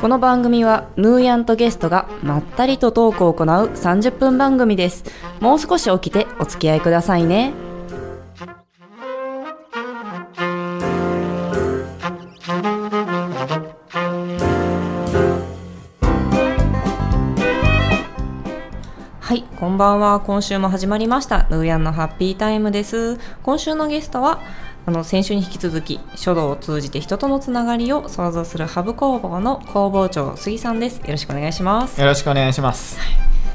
この番組はヌーヤンとゲストがまったりとトークを行う30分番組ですもう少し起きてお付き合いくださいねはい、こんばんは。今週も始まりました。ヌーヤンのハッピータイムです。今週のゲストは、あの先週に引き続き書道を通じて人とのつながりを創造するハブ工房の工房長杉さんです。よろしくお願いします。よろしくお願いします。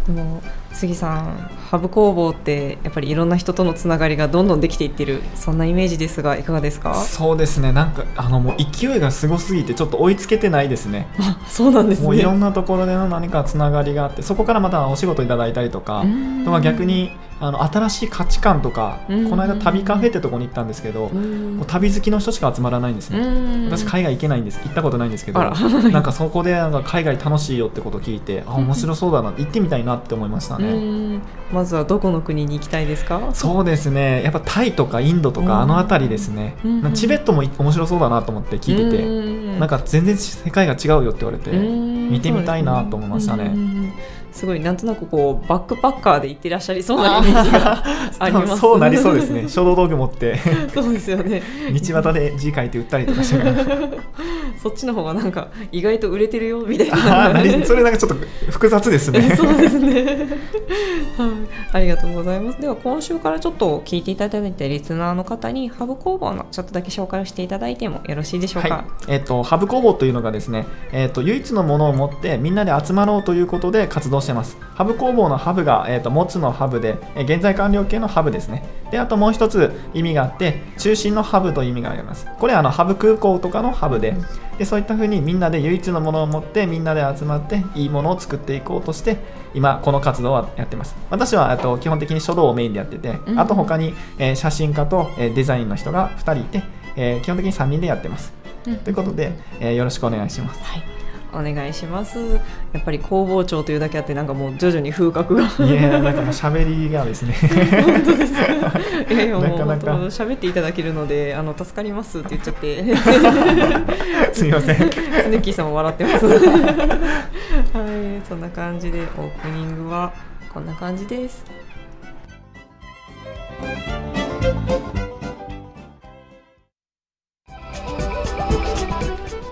でも杉さん、ハブ工房ってやっぱりいろんな人とのつながりがどんどんできていってるそんなイメージですがいかがですか？そうですね。なんかあのもう勢いがすごすぎてちょっと追いつけてないですね。あ、そうなんですね。もういろんなところでの何かつながりがあって、そこからまたお仕事いただいたりとか、うんとか逆にあの新しい価値観とか、うんこの間旅カフェってとこに行ったんですけど、うんもう旅好きの人しか集まらないんですね。うん私海外行けないんです行ったことないんですけど なんかそこでなんか海外楽しいよってことを聞いてあ面白そうだな行ってみたいなって思いましたね。うん。まずはどこの国に行きたいですか？そうですね。やっぱタイとかインドとかあの辺りですね、チベットも面白そうだなと思って聞いてて、うんなんか全然世界が違うよって言われてうん。見てみたいなと思いましたね。うんすごいなんとなくこうバックパッカーで行ってらっしゃりそうな イメージがあります。そうなりそうですね。書道道具持って。そうですよね。道端で字書いて売ったりとかして そっちの方がなんか意外と売れてるよみたいあな。それなんかちょっと複雑ですね そうですね。はい、ありがとうございます。では今週からちょっと聞いていただいたリスナーの方にハブ工房のちょっとだけ紹介をしていただいてもよろしいでしょうか？はいえっとハブ工房というのがですね、えっと唯一のものを持ってみんなで集まろうということで活動してますハブ工房のハブが、えっと持つのハブで、え現在完了形のハブですねであともう一つ意味があって中心のハブという意味がありますこれはあのハブ空港とかのハブででそういった風にみんなで唯一のものを持ってみんなで集まっていいものを作っていこうとして今この活動はやってます。私はえっと基本的に書道をメインでやってて、うん。あと他に、えー写真家と、えーデザインの人が2人いて、えー基本的に3人でやってます。うん。ということで、えーよろしくお願いします。はい。お願いします。やっぱり工房長というだけあってなんかもう徐々に風格が。いやなんかもう喋りがですね。いやいや喋っていただけるのであの助かりますって言っちゃって。すみません。スネッキーさんも笑ってます。はいそんな感じでオープニングはこんな感じです。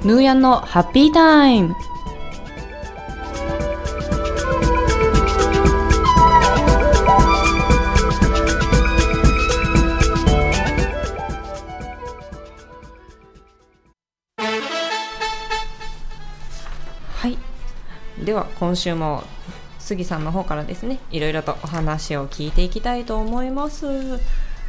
ヌーヤンのハッピータイム今週も杉さんの方からですねいろいろとお話を聞いていきたいと思います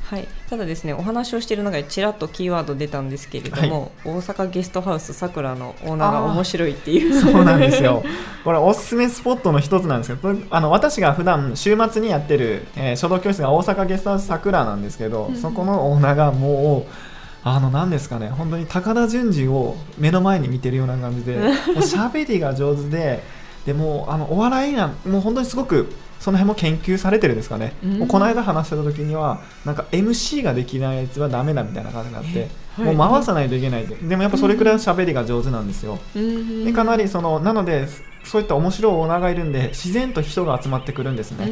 はい、ただですねお話をしている中でちらっとキーワード出たんですけれども、大阪ゲストハウスさくらのオーナーが面白いっていうそうなんですよ。これおすすめスポットの一つなんですけど、あの私が普段週末にやってる、えー書道教室が大阪ゲストハウスさくらなんですけど、うんそこのオーナーがもう。あの何ですかね本当に高田純次を目の前に見てるような感じでもう喋りが上手ででもうあのお笑いなもう本当にすごくその辺も研究されてるんですかね、うん。もうこの間話してた時にはなんか MC ができないやつはダメだみたいな感じになって、はい。もう回さないといけないででもやっぱそれくらい喋りが上手なんですよ、うん。でかなりそのなのでそういった面白いオーナーがいるんで自然と人が集まってくるんですね、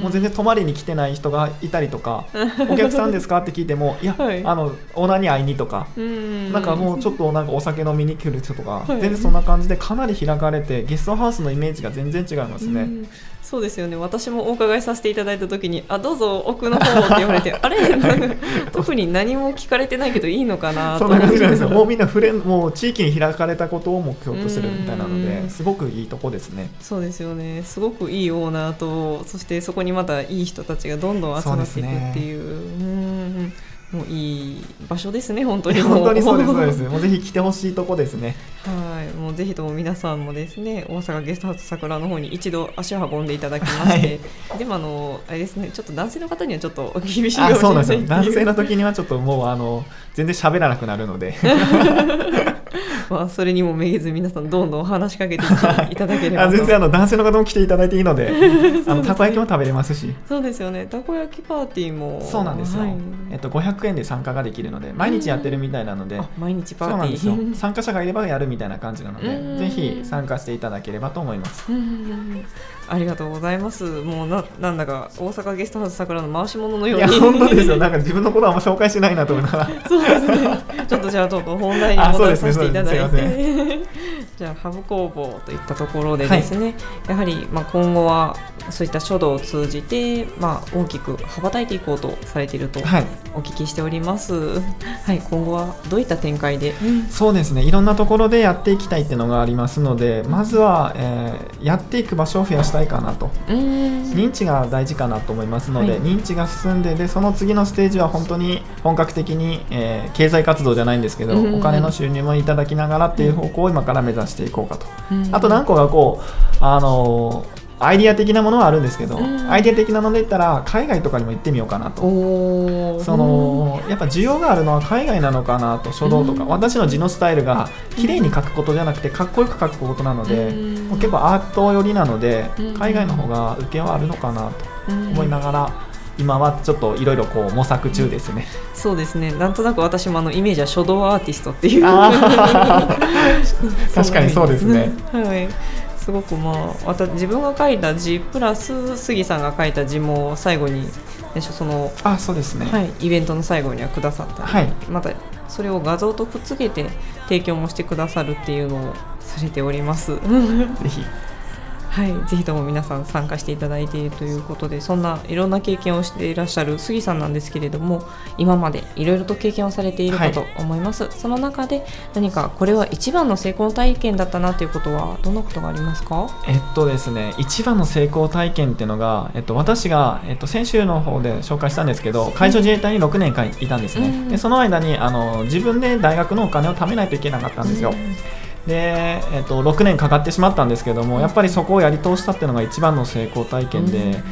もう全然泊まりに来てない人がいたりとかお客さんですか？って聞いてもいや、はい。あのオーナーに会いにとか、然なんかもうちょっとなんかお酒飲みに来る人とか、はい。全然そんな感じでかなり開かれてゲストハウスのイメージが全然違いますね、うん。そうですよね。私もお伺いさせていただいた時に「あどうぞ奥の方」って言われて あれ？特に何も聞かれてないけどいいのかな？とそんな感じなんですよ。もうみんな触れもう地域に開かれたことを目標としてるみたいなのうん。ですごくいいとこですね。そうですよね。すごくいいオーナーとそしてそこにまたいい人たちがどんどん集まっていくっていう。うん。もういい場所ですね本当に。本当にそうですそうです。もうぜひ来てほしいとこですね。はいもうのぜひとも皆さんもですね大阪ゲストハウス桜の方に一度足を運んでいただきまして、でもあのあれですねちょっと男性の方にはちょっと厳しいかもし男性の時にはちょっともうあの 全然喋らなくなるので。まあそれにもめげず皆さんどんどん話しかけていただければあと全然あの男性の方も来ていただいていいので あのたこ焼きも食べれますし。そうですよね。たこ焼きパーティーも。そうなんですよ、はい。えっと、500円で参加ができるので毎日やってるみたいなので、あ毎日パーティー。参加者がいればやるみたいな感じなのうん。でぜひ参加していただければと思います。ありがとうございます。もうななんだか大阪ゲストハウス桜の回し物のよに。いうや本当ですよ。なんか自分のことはあんま紹介しないなと思いながら。そうですね。ちょっとじゃあどうぞ本題に戻させていただいそうですて、じゃあハブ工房といったところでですね、やはりまあ今後はそういった書道を通じてまあ大きく羽ばたいていこうとされているとはい。お聞きしております。はい、今後はどういった展開で、そうですね。いろんなところでやっていきたいっていうのがありますのでまずは、えーやっていく場所を増やしたいかなと。認知が大事かなと思いますので、はい。認知が進んででその次のステージは本当に本格的に、えー経済活動じゃないんですけど、うん。お金の収入もいただきながらっていう方向を今から目指していこうかと、うん。あと何個かこうあのーアイディア的なものはあるんですけど、うん。アイディア的なので言ったら海外とかにも行ってみようかなと。そのやっぱ需要があるのは海外なのかなと書道とか、うん。私の字のスタイルが綺麗に書くことじゃなくてかっこよく書くことなので、うん。もう結構アート寄りなので、うん。海外の方が受けはあるのかなとうん思いながら、今はちょっといろいろこう模索中ですね。そうですね。なんとなく私もあのイメージは書道アーティストっていう。確かにそうですね。はい。すごくまあわた自分が書いた字プラス杉さんが書いた字も最後にねそのあそうですね。はいイベントの最後にはくださったり、はいまたそれを画像とくっつけて提供もしてくださるっていうのをされております。ぜひはい、ぜひとも皆さん参加していただいているということでそんないろんな経験をしていらっしゃる杉さんなんですけれども今までいろいろと経験をされているかと思います、その中で何かこれは一番の成功体験だったなということはどんなことがありますか？えっとですね、一番の成功体験っていうのが、えっと、私が、えっと、先週の方で紹介したんですけど海上自衛隊に6年間いたんですね、うんでその間にあの自分で大学のお金を貯めないといけなかったんですよ、で、えっと、6年かかってしまったんですけどもやっぱりそこをやり通したっていうのが一番の成功体験で、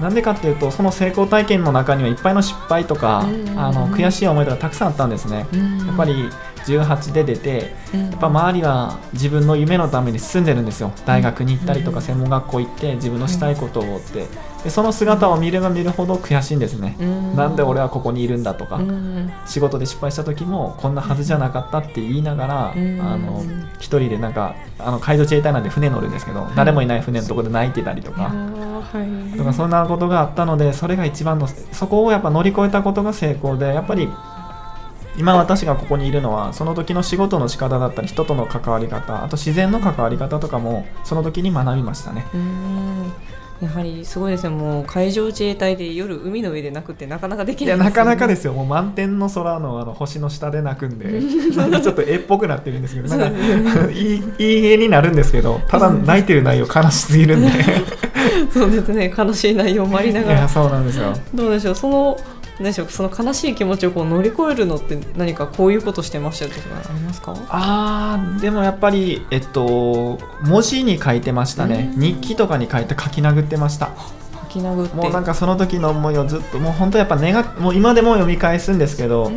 なんでかっていうとその成功体験の中にはいっぱいの失敗とか、うん。あの悔しい思いとかたくさんあったんですね、やっぱり18で出てややっぱ周りは自分の夢のために進んでるんですよ。大学に行ったりとうん。か専門学校行って自分のしたいことをって。でその姿を見れば見るほど悔しいんですね。なんで俺はここにいるんだとか。うん。仕事で失敗した時もこんなはずじゃなかったって言いながらあうん。の一人でなんかあの海上自衛隊なんで船乗るんですけど誰もいない船のところで泣いてたりとか。ーはい。とかそんなことがあったのでそれが一番のそこをやっぱ乗り越えたことが成功でやっぱり今私がここにいるのはその時の仕事の仕方だったり人との関わり方あと自然の関わり方とかもその時に学びましたね。うん。やはりすごいですねもう海上自衛隊で夜海の上で泣くってなかなかできいないね。やなかなかですよ。もう満天の空のあの星の下で泣くんでなんかちょっと絵っぽくなってるんですけどなんかいいいい絵になるんですけどただ泣いてる内容悲しすぎるんで。そうですね。悲しい内容もありないがら。やそうなんですよ。どうでしょう。その何でしょうその悲しい気持ちをこう乗り越えるのって何かこういうことしてましたとかありますか？あーでもやっぱりえっと文字に書いてましたね。うん。日記とかに書いて書き殴ってました。吐き殴って。もうなんかその時の思いをずっともう本当やっぱ願もう今でも読み返すんですけど、うん。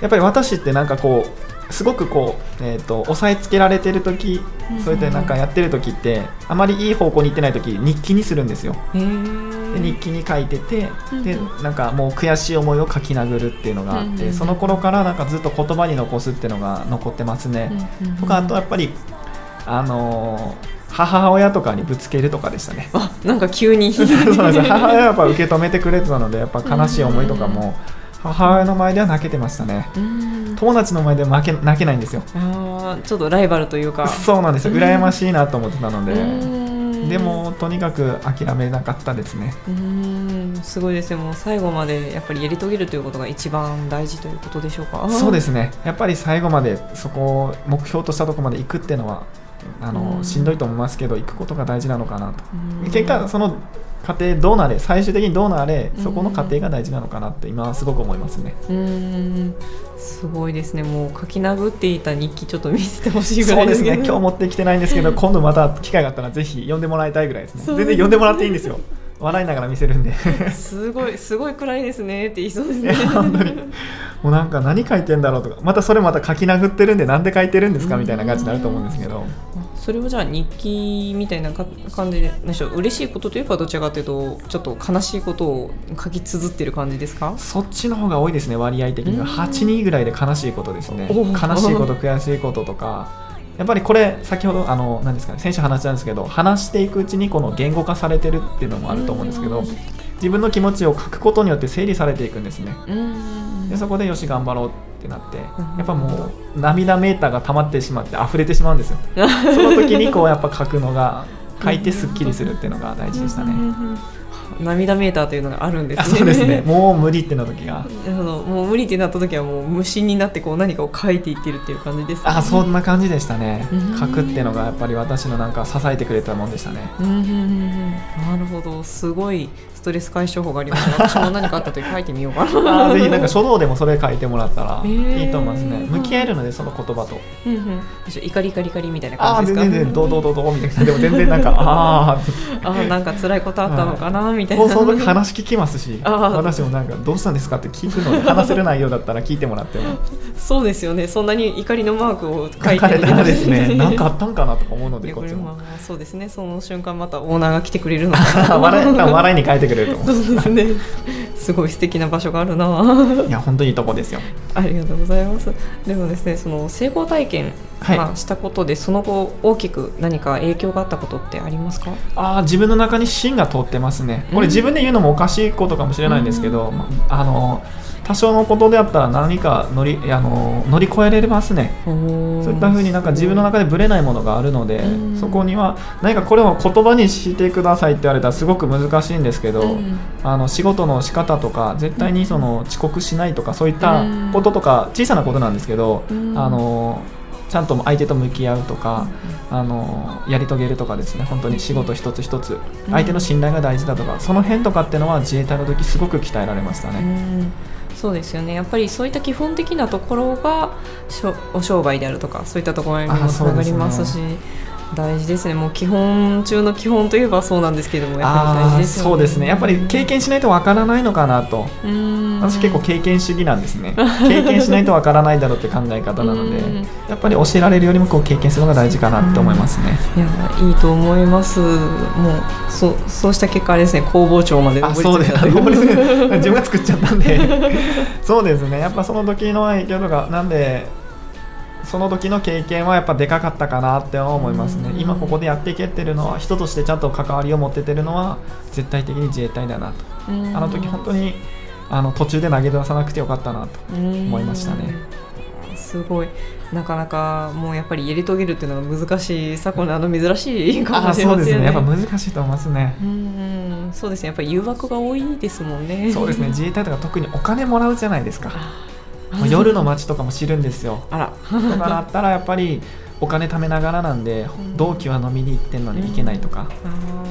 やっぱり私ってなんかこうすごくこう、えー、と押さえつけられてる時うん。そうやってなんかやってる時ってあまりいい方向に行ってない時日記にするんですよ。へでー日記に書いててでうん。なんかもう悔しい思いを書き殴るっていうのがあっうんてその頃からなんかずっと言葉に残すっていうのが残ってますね。とかあとやっぱりあのー母親とかにぶつけるとかでしたね。あなんか急に そうなんですよ母親はやっぱ受け止めてくれてたのでやっぱ悲しい思いとかも母親の前では泣けてましたね。うん。友達の前では負け泣けないんですよ。あーちょっとライバルというか。そうなんですよ。羨ましいなと思ってたので。うんでもとにかく諦めなかったですね。うん。すごいです。よもう最後までやっぱりやり遂げるということが一番大事ということでしょうか。そうですすね。やっぱり最後までそこを目標としたところまで行くっていうのはあのうん。しんどいと思いますけど行くことが大事なのかなと。結果その家庭どうなれ最終的にどうなれそこの過程が大事なのかなって今はすごく思いますね。うーん。すごいですね。もう書き殴っていた日記ちょっと見せてほしいぐらそうですいですね。今日持ってきてないんですけど 今度また機会があったらぜひ読んでもらいたいぐらいですね。そうですね。全然読んでもらっていいんですよ笑いながら見せるんで。すごいすごい暗いですねって言いそうですね。もうなんか何書いてんだろうとか。またそれまた書き殴ってるんでなんで書いてるんですか？みたいな感じになると思うんですけど。それをじゃあ日記みたいなか感じでしょう。嬉しいことといえばどちらかというとちょっと悲しいことを書き綴ってる感じですか？そっちの方が多いですね割合的には。うん。8人ぐらいで悲しいことですね。お悲しいこと悔しいこととかやっぱりこれ先ほどあの何ですかね先週話したんですけど話していくうちにこの言語化されてるっていうのもあると思うんですけど自分の気持ちを書くことによって整理されていくんですね。うん。でそこでよし頑張ろうってなってうん。やっぱもう涙メーターが溜まってしまって溢れてしまうんですよ。その時にこうやっぱ書くのが書いてすっきりするっていうのが大事でしたね涙メーターというのがあるんですあねそうですね。もう無理ってな時が。あのもう無理ってなった時はもう無心になってこう何かを書いていってるっていう感じですね。あそんな感じでしたね。うん。書くっていうのがやっぱり私のなんか支えてくれたもんでしたね。うんうんうんうん。なるほど。すごいストレス解消法があります。ね私も何かあった時書いてみようかな。あーぜひなんか書道でもそれ書いてもらったら いいと思いますね。向き合えるのでその言葉と。うんうん。怒り怒り怒りみたいなああ感じですか？全然全然どうどうどうどうみたいな。でも全然なんかあ あーなんか辛いことあったのかなみたいな。あもうその時話聞きますしあー。私もなんかどうしたんですかって聞くので話せる内容だったら聞いてもらっても。そうですよね。そんなに怒りのマークを書いてれたらですね。なんかあったんかなとか思うのいでこっちも。そうですね。その瞬間またオーナーが来てくれるのかな。笑いに変えてくれると思う。そうですね。すごい素敵な場所があるないや本当にいいとこですよありがとうございます。でもですねその成功体験、はい。まあ、したことでその後大きく何か影響があったことってありますか？ああ自分の中に芯が通ってますね。こうん。れ自分で言うのもおかしいことかもしれないんですけど、まあの多少のことであったら何か乗りあの乗り越えられますね。そういったふうになんか自分の中でぶれないものがあるのでうん。そこには何かこれを言葉にしてくださいって言われたらすごく難しいんですけど、うん。あの仕事の仕方とか絶対にその遅刻しないとかそういったこととか小さなことなんですけど、うん。あのちゃんと相手と向き合うとか、あのやり遂げるとかですね本当に仕事一つ一つ相手の信頼が大事だとかその辺とかっていうのは自衛隊の時すごく鍛えられましたうね。ん。そうですよね。やっぱりそういった基本的なところがお商売であるとかそういったところにもあつながりますし大事ですね。もう基本中の基本といえばそうなんですけどもやっぱり大事ですよね。そうですね。やっぱり経験しないとわからないのかなと。うん。私結構経験主義なんですね。経験しないとわからないだろうって考え方なのでうん。やっぱり教えられるよりもこう経験するのが大事かなって思いますね。いやいいと思います。もうそうそうした結果あれですね。工房長まであ上そうです 自分が作っちゃったんで。そうですね。やっぱその時の影響とかなんでその時の経験はやっぱでかかったかなって思いますね。うん。今ここでやっていけてるのは人としてちゃんと関わりを持っててるのは絶対的に自衛隊だなと。あの時本当にあの途中で投げ出さなくてよかったなと思いましたね。うんすごい。なかなかもうやっぱりやり遂げるっていうのが難しい昨今のあの珍しいかもしれませんよねね。やっぱ難しいと思いますね。うん。そうですね。やっぱり誘惑が多いですもんね。そうですね。自衛隊とか特にお金もらうじゃないですか夜の街とかも知るんですよ。あら。とかなったらやっぱりお金貯めながらなんでうん。同期は飲みに行ってんのに行けないとか。あ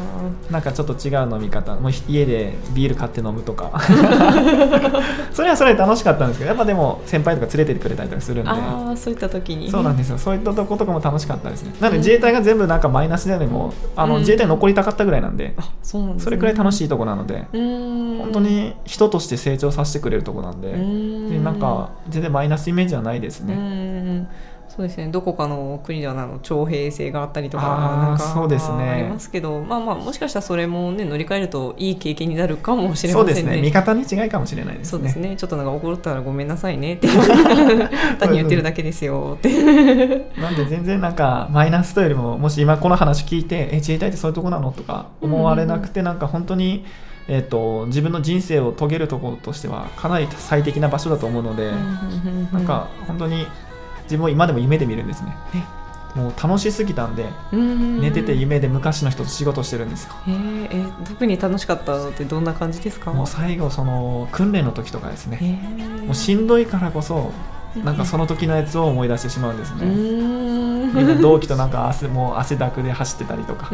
なんかちょっと違う飲み方もう家でビール買って飲むとか。それはそれで楽しかったんですけどやっぱでも先輩とか連れてってくれたりとかするんで。あーそういった時に。そうなんですよ。そういったとことかも楽しかったですね。なので自衛隊が全部なんかマイナスであれもあのうん。自衛隊残りたかったぐらいなんであそうなんね、それくらい楽いしいとこなのでうん。本当に人として成長させてくれるとこなんでうん。でなんか全然マイナスイメージはないですうねんそうですね。どこかの国ではあの徴兵制があったりとかなんかそうですね。ありますけどまあまあもしかしたらそれもね乗り換えるといい経験になるかもしれそうませんね。ですね。見方に違いかもしれないですね。そうですね。ちょっとなんか怒ったらごめんなさいねって。単に言ってるだけですよって。なんで全然なんかマイナスというよりももし今この話聞いてえ自衛隊ってそういうとこなのとか思われなくてなんか本当に、えっと自分の人生を遂げるところとしてはかなり最適な場所だと思うので、なんか本当に自分を今でも夢で見るんですね。もう楽しすぎたんで寝寝てて夢で昔の人と仕事してるんですよ。えーえー特に楽しかったのってどんな感じですか？もう最後その訓練の時とかですね。えー。もうしんどいからこそなんかその時のやつを思い出してしまうんですうね、みんな同期となんか汗もう汗だくで走ってたりとか。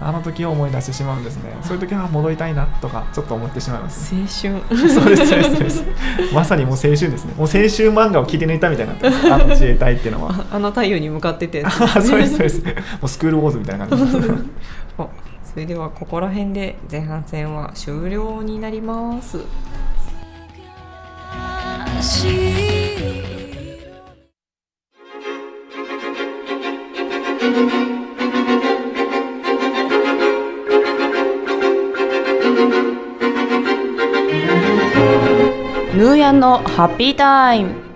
あの時を思い出してしまうんですね。そういう時は戻りたいなとかちょっと思ってしまいます青春。そうですそうですそうです。まさにもう青春ですね。もう青春漫画を切り抜いたみたいになあの自衛隊っていうのは。ああの太陽に向かっててそうですそうです。もうスクールウォーズみたいな感じ。それではここら辺で前半戦は終了になりますヌーヤンのハッピータイム。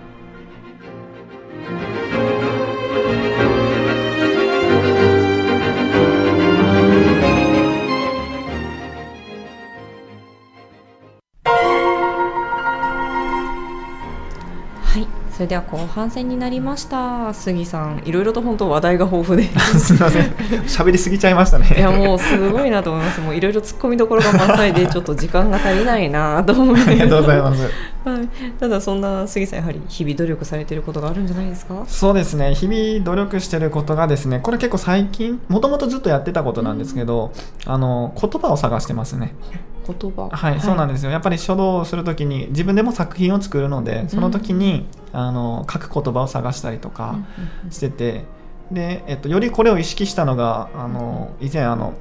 れでは後半戦になりました。杉さんいろいろと本当話題が豊富で。すみません。喋りすぎちゃいましたね。いやもうすごいなと思います。もういろいろ突っ込みどころが満載でちょっと時間が足りないなと思いありがとうございますはい、ただそんな杉さんやはり日々努力されていることがあるんじゃないですか？そうですね。日々努力してることがですねこれ結構最近もともとずっとやってたことなんですけど、あの言葉を探してますね。言葉。はい、そうなんでですよ。やっぱり書道をするときに自分でも作品を作るのでその時に、あの書く言葉を探したりとかしてて、で、えっと、よりこれを意識したのがあの以前あの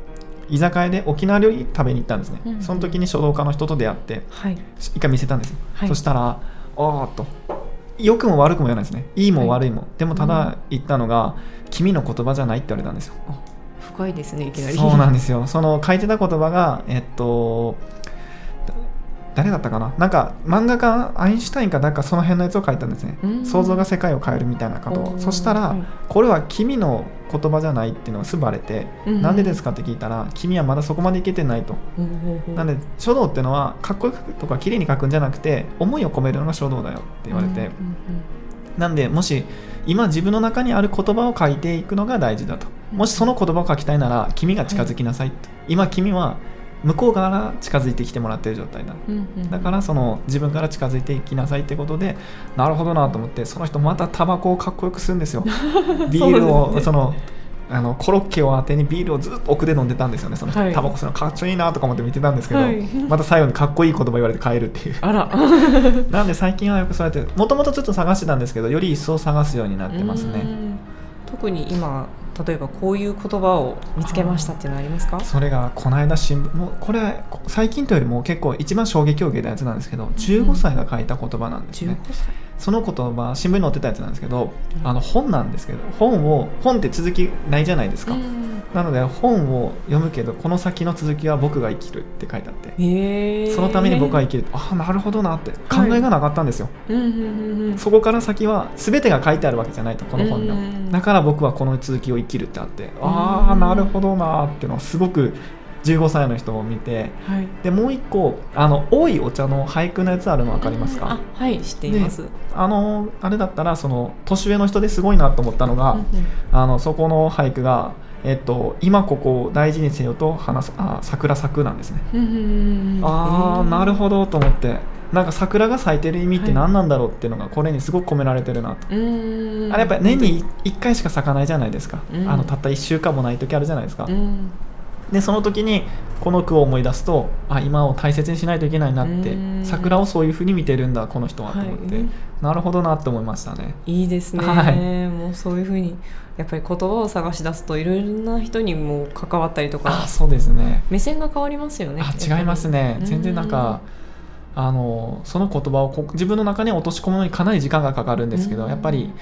居酒屋で沖縄料理食べに行ったんですね、うんうんその時に書道家の人と出会ってはい。一回見せたんですよ、はい。そしたらあーっと。良くも悪くも言わないですね。いいも悪いも、でもたうん。だ言ったのが、君の言葉じゃないって言われたんですよ。深いですねいきなり。そうなんですよ。その書いてた言葉がえっとだ誰だったかな？なんか漫画家アインシュタインかなんかその辺のやつを書いたんですね。うん。想像が世界を変えるみたいなこと。をそしたら、はいこれは君の言葉じゃないっていうのがすぐバレて、うんなんでですかって聞いたら君はまだそこまでいけてないと。なんで書道っていうのはかっこよくとか綺麗に書くんじゃなくて思いを込めるのが書道だよって言われて、なんでもし今自分の中にある言葉を書いていくのが大事だと。もしその言葉を書きたいなら君が近づきなさいって、今君は向こう側から近づいてきてもらってる状態だ。うんうんうん。だからその自分から近づいていきなさいってことでなるほどなと思ってその人またタバコをかっこよくするんですよ。ビールをですね。そのあのコロッケを当てにビールをずっと奥で飲んでたんですよね。その人、はい。タバコ吸うのかっちょいいなとか思って見てたんですけど、はい。また最後にかっこいい言葉言われて帰るっていう。あら。なんで最近はよくそうやってもともとずっと探してたんですけどより一層探すようになってますね。うん。特に今例えばこういう言葉を見つけましたっていうのはありますか？それがこの間新聞もうこれ最近というよりも結構一番衝撃を受けたやつなんですけど15歳が書いた言葉なんです15ね、歳その言葉新聞に載ってたやつなんですけど、あの本なんですけど本を本って続きないじゃないですか、うん。なので本を読むけどこの先の続きは僕が生きるって書いてあってへえそのために僕は生きる。ああなるほどなって考えがなかったんですよ、うんうんうんうん。そこから先は全てが書いてあるわけじゃないとこの本でもうん。だから僕はこの続きを生きるってあってああなるほどなーっていうのはすごく15歳の人を見てはい。でもう一個あの多いお茶の俳句のやつあるの分かりますか？あはい知っています、あのあれだったらその年上の人ですごいなと思ったのが、うんうん。あのそこの俳句が、えっと、今ここを大事にせよと話すあ桜咲くなんですね、ああなるほどと思って。なんか桜が咲いてる意味って何なんだろうっていうのがこれにすごく込められてるなと、うーん。あれやっぱり年に1回しか咲かないじゃないですか、うん。あのたった1週間もない時あるじゃないですか、うんでその時にこの句を思い出すとあ今を大切にしないといけないなってうん。桜をそういうふうに見てるんだこの人はと思って、はい。なるほどなって思いましたね。いいですね、はい。もうそういうふうにやっぱり言葉を探し出すといろいろな人にも関わったりとあかそうですね。目線が変わりますよねあ違いますね。全然なんかあのその言葉をこ自分の中に落とし込むのにかなり時間がかかるんですけど、うん。やっぱり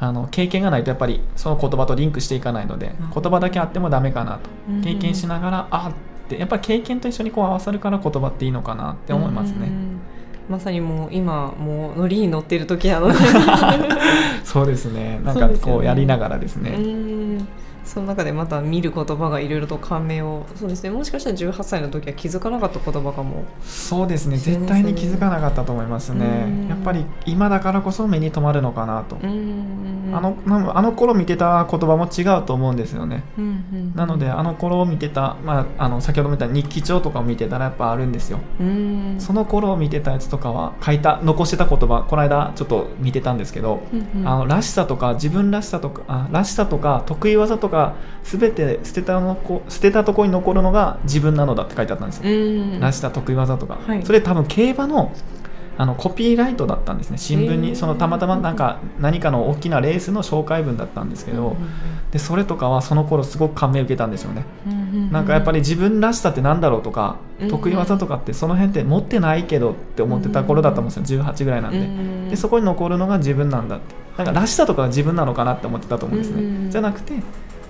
あの経験がないとやっぱりその言葉とリンクしていかないので、うん。言葉だけあってもダメかなと、うん経験しながらあってやっぱり経験と一緒にこう合わさるから言葉っていいのかなって思いますね、うんまさにもう今もうノリに乗ってる時なので そうですね。なんかこうやりながらですね、うんその中でまた見る言葉がいろいろと感銘をそうですね。もしかしたら18歳の時は気づかなかった言葉かも。そうですね。絶対に気づかなかったと思いますね。うん。やっぱり今だからこそ目に留まるのかなと、あのなあの頃見てた言葉も違うと思うんですよね。うんうんなのであの頃見てた、まあ、あの先ほども言った日記帳とかを見てたらやっぱあるんですよ。うん。その頃見てたやつとかは書いた残してた言葉この間ちょっと見てたんですけど、うんうん。あのらしさとか自分らしさとかあらしさとか得意技とか全て捨てたのこ捨てたところに残るのが自分なのだって書いてあったんですよ、うん。らしさ得意技とか、はい。それ多分競馬のあのコピーライトだったんですね。新聞にそのたまたまなんか何かの大きなレースの紹介文だったんですけど、でそれとかはその頃すごく感銘を受けたんですよね、なんかやっぱり自分らしさってなんだろうとか、うん得意技とかってその辺って持ってないけどって思ってた頃だったと思うんですよ。18ぐらいなんで,、うんでそこに残るのが自分なんだって。なんからしさとかが自分なのかなって思ってたと思うんですね、うん。じゃなくて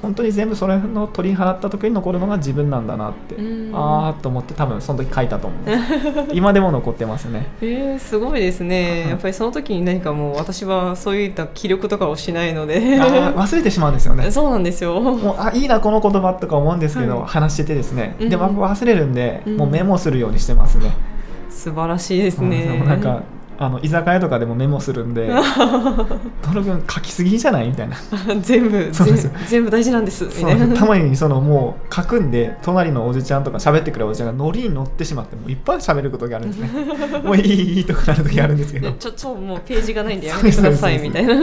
本当に全部それの取り払った時に残るのが自分なんだなって、うん。ああと思って多分その時書いたと思う。今でも残ってますね。えー、すごいですね、はいやっぱりその時に何かもう私はそういった気力とかをしないので。忘れてしまうんですよね。そうなんですよ。もうあいいなこの言葉とか思うんですけど、はい話しててですね、うんでも忘れるんで、うん。もうメモするようにしてますね、素晴らしいですうん。ね、でもなんかあの居酒屋とかでもメモするんで「どの君書きすぎじゃない?」みたいな。全部そうです全全部大事なんですみたいな。たまにそのもう書くんで隣のおじちゃんとか喋ってくれるおじちゃんがノリに乗ってしまってもういっぱい喋ることがあるんですね。もういいいいとかなる時あるんですけど。でちょちょもうページがないんでやめてくださいみたいな。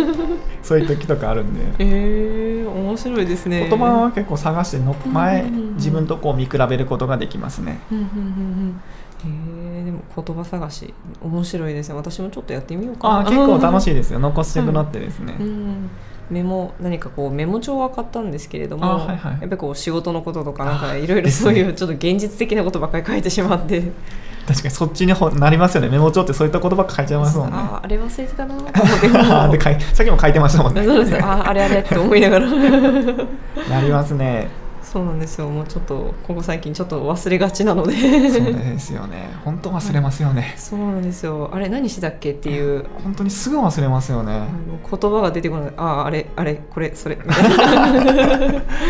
そういう時とかあるんで。えー、面白いですね。言葉は結構探しての前自分とこう見比べることができますね。うんうんうんうんえー、でも言葉探し面白いですね。私もちょっとやってみようかな。あー 結構楽しいですよ。残していくのってですね、うん。メモ何かこうメモ帳は買ったんですけれども、あはいはい。やっぱりこう仕事のこととかなんかあ いろいろそういうちょっと現実的なことばっかり書いてしまって。確かにそっちにほなりますよね。メモ帳ってそういった言葉書いちゃいますもんね。あーあれ忘れてたな。と思ってで書い さっきも書いてましたもんね。そうです。あーあれあれって思いながら。なりますねそうなんですよ。もうちょっとここ最近ちょっと忘れがちなので。そうですよね。本当忘れますよね。そうなんですよ。あれ何してたっけっていう。本当にすぐ忘れますよね。言葉が出てこない。あああれあれこれそれ。み たい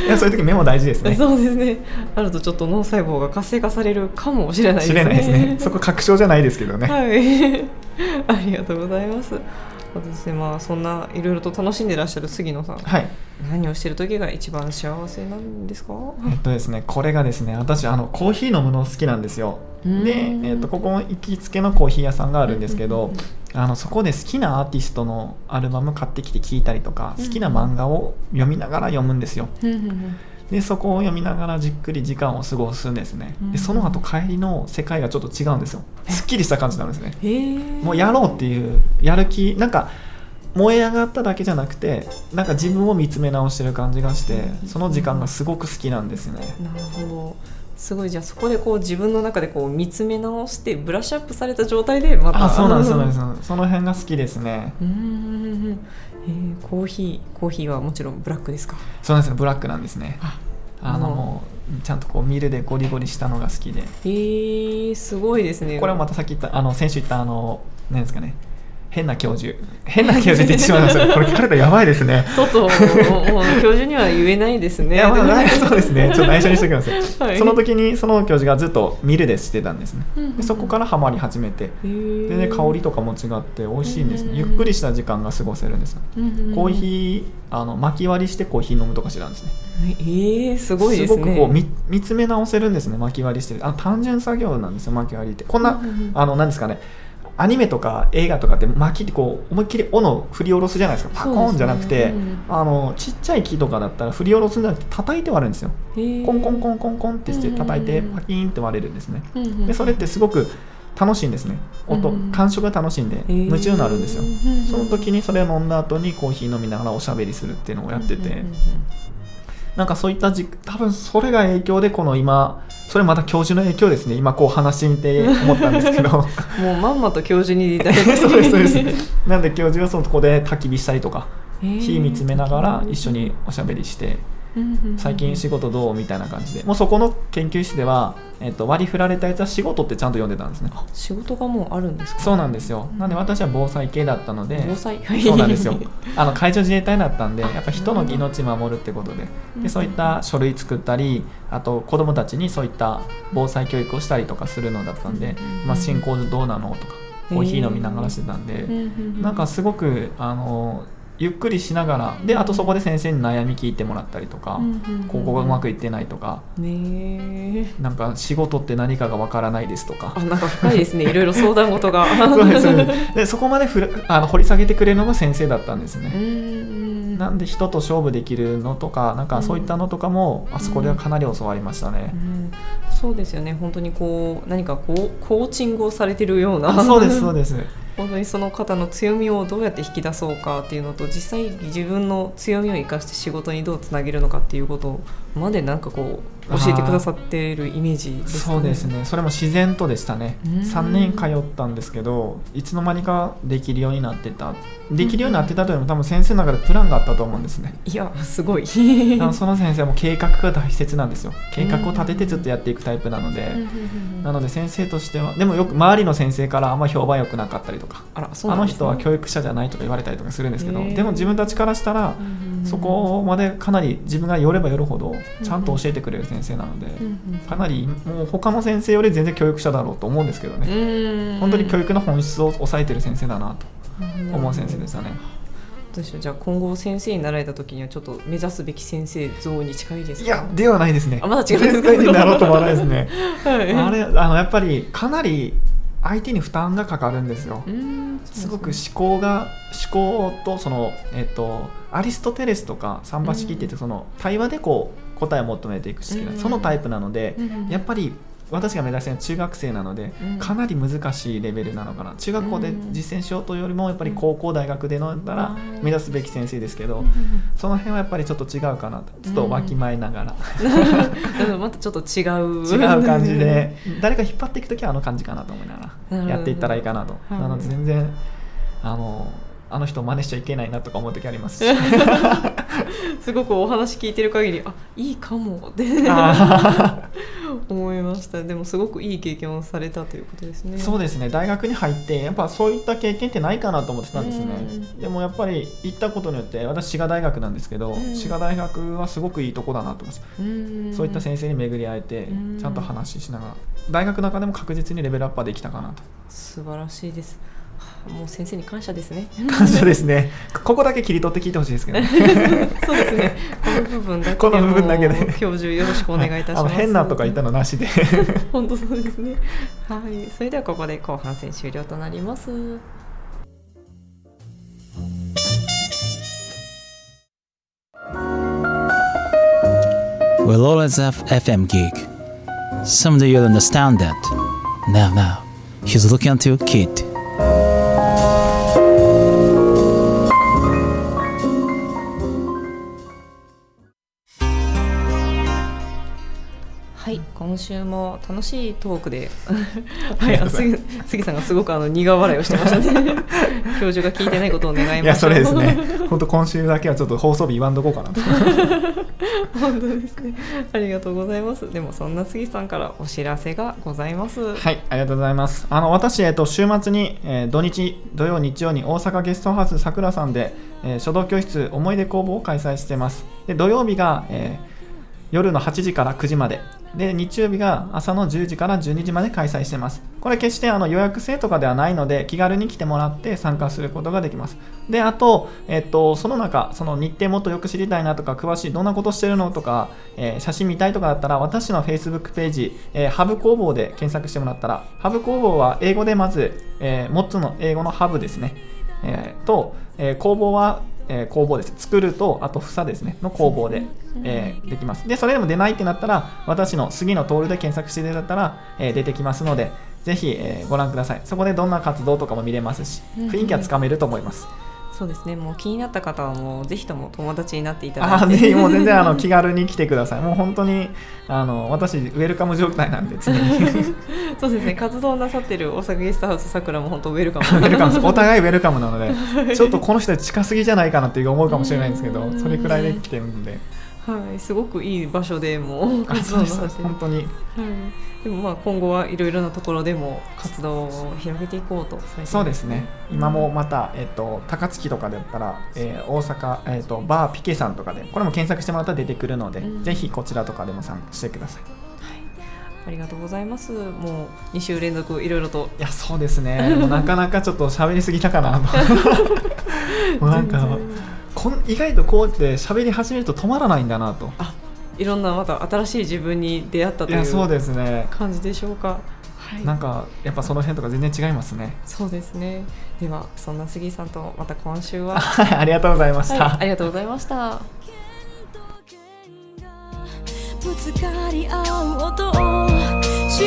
やそういう時メモ大事ですね。そうですね。あるとちょっと脳細胞が活性化されるかもしれないですね。知れないですね。そこ確証じゃないですけどね、はい。ありがとうございますあとですね。まあそんないろいろと楽しんでらっしゃる杉野さん。はい。何をしてる時が一番幸せなんですか？えっとですねこれがですね私あのコーヒー飲むの好きなんですよ。うん。で、えっとここ行きつけのコーヒー屋さんがあるんですけどあのそこで好きなアーティストのアルバム買ってきて聴いたりとか好きな漫画を読みながら読むんですよでそこを読みながらじっくり時間を過ごすんですね。うん。でその後帰りの世界がちょっと違うんですよ。すっきりした感じなんですね。もうやろうっていうやる気なんか燃え上がっただけじゃなくてなんか自分を見つめ直してる感じがしてその時間がすごく好きなんですね。なるほど。すごい。じゃあそこでこう自分の中でこう見つめ直してブラッシュアップされた状態でまた。あそうなんですそうなんです。その辺が好きですね。うんえーコーヒーコーヒーはもちろんブラックですか？そうなんですよブラックなんですね。ああのう。んもうちゃんとこうミルでゴリゴリしたのが好きで。えー、すごいですね。これはまたさっき言ったあの先週言ったあの何ですかね変な教授。変な教授って言ってしまいましたね。これ聞かれたらやばいですね。ちょっともう教授には言えないですね。いやまあないそうですね。ちょっと内緒にしておきます、はい。その時にその教授がずっとミルでしてたんですね。でそこからハマり始めて。へー。でね香りとかも違って美味しいんですね。うんゆっくりした時間が過ごせるんですコーヒーあの巻き割りしてコーヒー飲むとかしてたんですね。えー、すごいですね。ごくこう見見つめ直せるんですね巻き割りして。るあ単純作業なんですよ巻き割りって。こんな、あの何ですかねアニメとか映画とかって巻きってこう思いっきり斧振り下ろすじゃないですか。パコーンじゃなくて、そうですねあのちっちゃい木とかだったら振り下ろすんじゃなくて叩いて割るんですよ。コンコンコンコンコンってして叩いてパキーンって割れるんですね。うんうんうん。でそれってすごく楽しいんですね。音うん感触が楽しいんで夢中になるんですよ。その時にそれを飲んだ後にコーヒー飲みながらおしゃべりするっていうのをやっててなんかそういったじ多分それが影響でこの今それまた教授の影響ですね。今こう話してみて思ったんですけど。もうまんまと教授に大学そうですそうです。なんで教授はそこで焚き火したりとか火見つめながら一緒におしゃべりして最近仕事どう？みたいな感じで。もうそこの研究室では、えっと割り振られたやつは仕事ってちゃんと読んでたんですね。あ仕事がもうあるんですか？そうなんですよ。なんで私は防災系だったので防災。そうなんですよ。あの海上自衛隊だったんでやっぱ人の命守るってことで。うんでそういった書類作ったりあと子どもたちにそういった防災教育をしたりとかするのだったんでうん「まあ、進行どうなの?」とかコーヒー飲みながらしてたんでなんかすごくあのゆっくりしながらであとそこで先生に悩み聞いてもらったりとかここがうまくいってないとか。ねえ。なんか仕事って何かがわからないですとか。あなんか深いですね。いろいろ相談事が。そうですでそこまでふらあの掘り下げてくれるのが先生だったんですね。うんなんで人と勝負できるのとかなんかそういったのとかもあそこではかなり教わりましたね。う。ん。そうですよね。本当にこう何かこうコーチングをされてるような。あそうですそうです。本当にその方の強みをどうやって引き出そうかっていうのと実際自分の強みを生かして仕事にどうつなげるのかっていうことをまでなんかこう教えてくださっているイメージですそうですね。それも自然とでしたね。うん。3年通ったんですけどいつの間にかできるようになってた。できるようになってたというのも多分先生の中でプランがあったと思うんですね。いやすごい。その先生はもう計画が大切なんですよ。計画を立ててずっとやっていくタイプなので。なので先生としてはでもよく周りの先生からあんま評判良くなかったりとか。あらそうあの人は教育者じゃないとか言われたりとかするんですけどでも自分たちからしたらそこまでかなり自分が寄れば寄るほどちゃんと教えてくれる先生なのでかなりもう他の先生より全然教育者だろうと思うんですけどね。本当に教育の本質を抑えてる先生だなと思う先生でしたね。どうでしょう？じゃあ今後先生になられた時にはちょっと目指すべき先生像に近いですか？いやではないですね。あまだ違うんですか？先生になろうと思わないですね。はい。あれあのやっぱりかなり相手に負担がかかるんですよ。うんすごく思考が思考とそのえっとアリストテレスとか三馬式って言ってその対話でこう答えを求めていく式なうん。そのタイプなのでうん。やっぱり私が目指しているのは中学生なのでうん。かなり難しいレベルなのかな。中学校で実践しようというよりもやっぱり高校大学でのだらうん目指すべき先生ですけどうんその辺はやっぱりちょっと違うかなと。ちょっとわきまえながら。でもまたちょっと違う。違う感じで誰か引っ張っていく時はあの感じかなと思いながらやっていったらいいかなと。はい。なので全然あのあの人を真似しちゃいけないなとか思う時あります。し すごくお話聞いてる限りあいいかもってあ 思いました。でもすごくいい経験をされたということですね。ーそうですね。大学に入ってやっぱそういった経験ってないかなと思ってたんですね。うん。でもやっぱり行ったことによって私滋賀大学なんですけどうん。滋賀大学はすごくいいとこだなと思います。うん。そういった先生に巡り会えてうん。ちゃんと話ししながら。大学の中でも確実にレベルアップはできたかなと。素晴らしいです。はあもう先生に感謝ですね。感謝ですね。ここだけ切り取って聞いてほしいですけどね。そうですね。この部分だけ この部分だけで。教授よろしくお願いいたします。あの変なとか言ったのなしで。本当そうですね。はい。それではここで後半戦終了となります。We'll always have FM gig. Someday you'll understand that. Now, now, he's looking at you, kid. 今週も楽しいトークで。はいあ杉杉さんがすごくあの苦笑いをしてましたね。教授が聞いてないことを願いいやましょそうれですね。本当今週だけはちょっと放送日言わんとこうかなと。本当ですね。ありがとうございます。でもそんな杉さんからお知らせがございます。はいありがとうございます。あの私、えっと、週末に、えー土日土曜日曜に大阪ゲストハウスさくらさんで、えー書道教室思い出工房を開催してます。で土曜日が、えー夜の8時から9時までで日曜日が朝の10時から12時まで開催してます。これ決してあの予約制とかではないので気軽に来てもらって参加することができます。であと、えっと、その中その日程もっとよく知りたいなとか詳しいどんなことしてるのとか、えー写真見たいとかだったら私の Facebook ページ、えーハブ工房で検索してもらったらハブ工房は英語でまず、えー、モッツの英語のハブですね、えーと、えー工房は、えー工房です。作るとあと房ですね。の工房で、えーできます。でそれでも出ないってなったら私の杉野徹で検索していただいたら、えー出てきますのでぜひ、えーご覧ください。そこでどんな活動とかも見れますしうん。雰囲気はつかめると思います、そうですね。もう気になった方はもうぜひとも友達になっていただいて。ああぜひもう全然あの気軽に来てください。もう本当にあの私ウェルカム状態なんで常に。そうですね。活動なさってる大阪ゲストハウスさくらも本当ウェルカム。ウェルカムお互いウェルカムなのでちょっとこの人近すぎじゃないかなって思うかもしれないんですけどそれくらいで来てるのではい、すごくいい場所でもう 活動そうですの発展本当に。はい、でもまあ今後はいろいろなところでも活動を広げていこうとそうですね。今もまた、えっと高槻とかだったら、えー大阪、えっとバーピケさんとかでこれも検索してもらったら出てくるので、うん。ぜひこちらとかでも参加してください。ありがとうございます。もう2週連続いろいろと。いやそうですね。もうなかなかちょっと喋りすぎたかなと。もうなんかこん意外とこうやって喋り始めると止まらないんだなと。いろんなまた新しい自分に出会ったといいやそううですね。感じでしょうか。はい。なんかやっぱその辺とか全然違いますね。そうですね。ではそんな杉さんとまた今週は、はいありがとうございました、はい、ありがとうございましたぶつかり合う音を知